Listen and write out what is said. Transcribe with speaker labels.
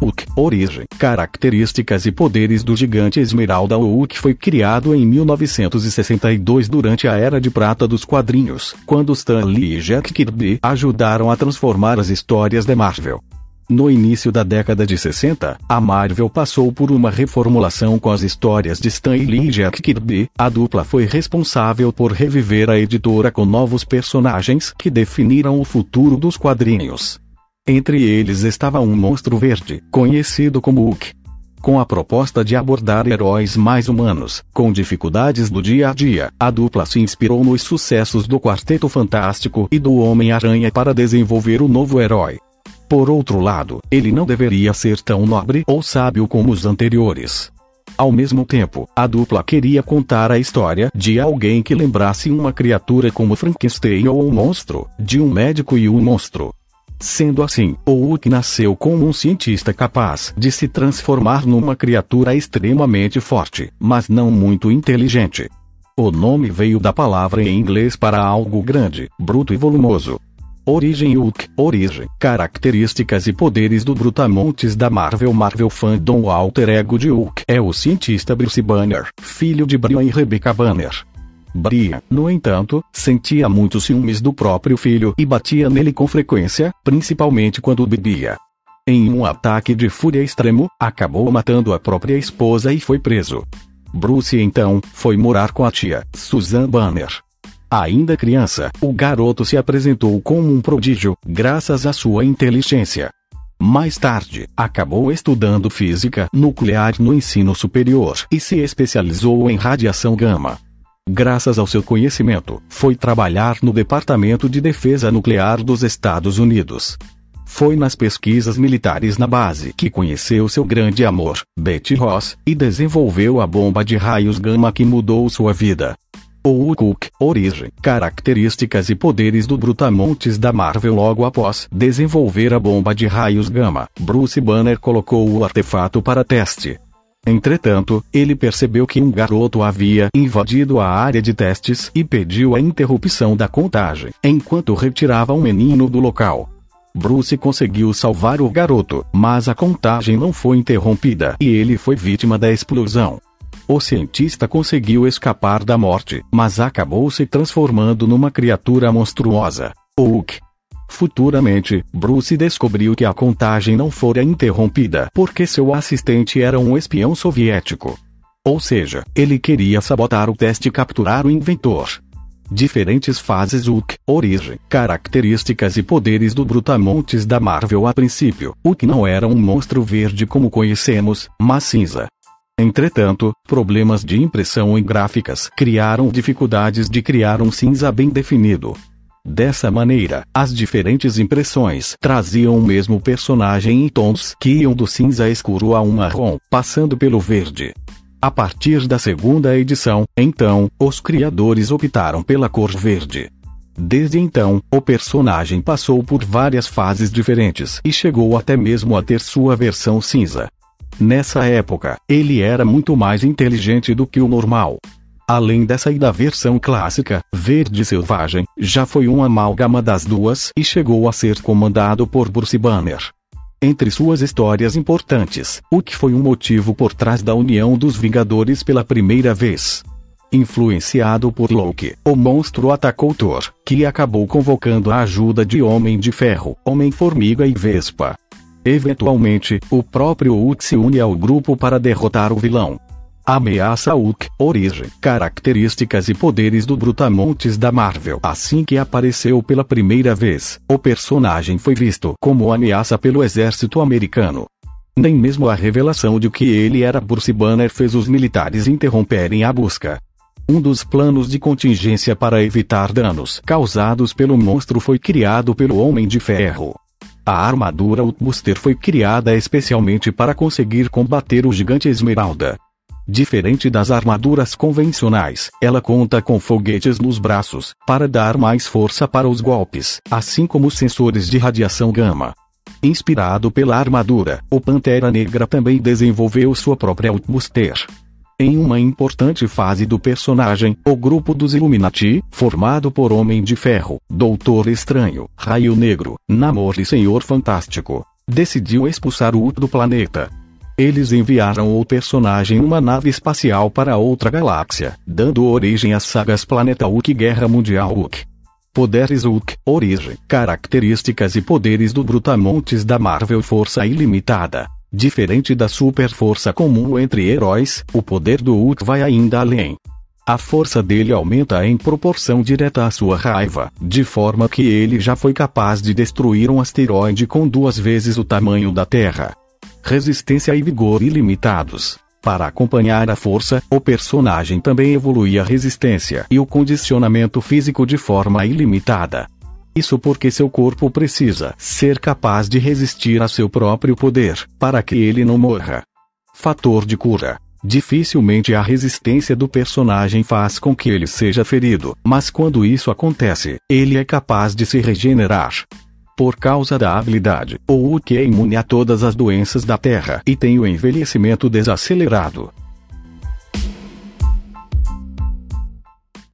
Speaker 1: Hulk, origem, características e poderes do gigante Esmeralda. O Hulk foi criado em 1962 durante a Era de Prata dos quadrinhos, quando Stan Lee e Jack Kirby ajudaram a transformar as histórias da Marvel. No início da década de 60, a Marvel passou por uma reformulação com as histórias de Stan Lee e Jack Kirby. A dupla foi responsável por reviver a editora com novos personagens que definiram o futuro dos quadrinhos. Entre eles estava um monstro verde, conhecido como Hulk. Com a proposta de abordar heróis mais humanos, com dificuldades do dia a dia, a dupla se inspirou nos sucessos do Quarteto Fantástico e do Homem-Aranha para desenvolver o novo herói. Por outro lado, ele não deveria ser tão nobre ou sábio como os anteriores. Ao mesmo tempo, a dupla queria contar a história de alguém que lembrasse uma criatura como Frankenstein ou um monstro, de um médico e um monstro. Sendo assim, o Hulk nasceu como um cientista capaz de se transformar numa criatura extremamente forte, mas não muito inteligente. O nome veio da palavra em inglês para algo grande, bruto e volumoso. Origem Hulk, origem, características e poderes do Brutamontes da Marvel Marvel Fandom O alter ego de Hulk é o cientista Bruce Banner, filho de Brian e Rebecca Banner. Brian, no entanto, sentia muitos ciúmes do próprio filho e batia nele com frequência, principalmente quando bebia. Em um ataque de fúria extremo, acabou matando a própria esposa e foi preso. Bruce então foi morar com a tia, Susan Banner. Ainda criança, o garoto se apresentou como um prodígio, graças à sua inteligência. Mais tarde, acabou estudando física nuclear no ensino superior e se especializou em radiação gama. Graças ao seu conhecimento, foi trabalhar no Departamento de Defesa Nuclear dos Estados Unidos. Foi nas pesquisas militares na base que conheceu seu grande amor, Betty Ross, e desenvolveu a bomba de raios gama que mudou sua vida. O Hulk, origem, características e poderes do Brutamontes da Marvel logo após desenvolver a bomba de raios gama, Bruce Banner colocou o artefato para teste. Entretanto, ele percebeu que um garoto havia invadido a área de testes e pediu a interrupção da contagem, enquanto retirava um menino do local. Bruce conseguiu salvar o garoto, mas a contagem não foi interrompida e ele foi vítima da explosão. O cientista conseguiu escapar da morte, mas acabou se transformando numa criatura monstruosa. Hulk. Futuramente, Bruce descobriu que a contagem não fora interrompida porque seu assistente era um espião soviético. Ou seja, ele queria sabotar o teste e capturar o inventor. Diferentes fases Hulk, origem, características e poderes do Brutamontes da Marvel a princípio. Hulk não era um monstro verde como conhecemos, mas cinza. Entretanto, problemas de impressão em gráficas criaram dificuldades de criar um cinza bem definido. Dessa maneira, as diferentes impressões traziam o mesmo personagem em tons que iam do cinza escuro a um marrom, passando pelo verde. A partir da segunda edição, então, os criadores optaram pela cor verde. Desde então, o personagem passou por várias fases diferentes e chegou até mesmo a ter sua versão cinza. Nessa época, ele era muito mais inteligente do que o normal. Além dessa e da versão clássica, Verde Selvagem, já foi uma amálgama das duas e chegou a ser comandado por Bruce Banner. Entre suas histórias importantes, o que foi um motivo por trás da união dos Vingadores pela primeira vez. Influenciado por Loki, o monstro atacou Thor, que acabou convocando a ajuda de Homem de Ferro, Homem-Formiga e Vespa. Eventualmente, o próprio Hulk se une ao grupo para derrotar o vilão. Ameaça Hulk, origem, características e poderes do Brutamontes da Marvel. Assim que apareceu pela primeira vez, o personagem foi visto como ameaça pelo exército americano. Nem mesmo a revelação de que ele era Bruce Banner fez os militares interromperem a busca. Um dos planos de contingência para evitar danos causados pelo monstro foi criado pelo Homem de Ferro. A armadura Outbuster foi criada especialmente para conseguir combater o gigante Esmeralda. Diferente das armaduras convencionais, ela conta com foguetes nos braços, para dar mais força para os golpes, assim como sensores de radiação gama. Inspirado pela armadura, o Pantera Negra também desenvolveu sua própria Outbuster. Em uma importante fase do personagem, o grupo dos Illuminati, formado por Homem de Ferro, Doutor Estranho, Raio Negro, Namor e Senhor Fantástico, decidiu expulsar o Hulk do planeta. Eles enviaram o personagem numa nave espacial para outra galáxia, dando origem às sagas Planeta Hulk e Guerra Mundial Hulk. Poderes Hulk, origem, características e poderes do Brutamontes da Marvel Força Ilimitada. Diferente da super força comum entre heróis, o poder do Hulk vai ainda além. A força dele aumenta em proporção direta à sua raiva, de forma que ele já foi capaz de destruir um asteroide com duas vezes o tamanho da Terra. Resistência e vigor ilimitados. Para acompanhar a força, o personagem também evolui a resistência e o condicionamento físico de forma ilimitada. Isso porque seu corpo precisa ser capaz de resistir a seu próprio poder, para que ele não morra. Fator de cura. Dificilmente a resistência do personagem faz com que ele seja ferido, mas quando isso acontece, ele é capaz de se regenerar. Por causa da habilidade, o Hulk é imune a todas as doenças da Terra e tem o envelhecimento desacelerado.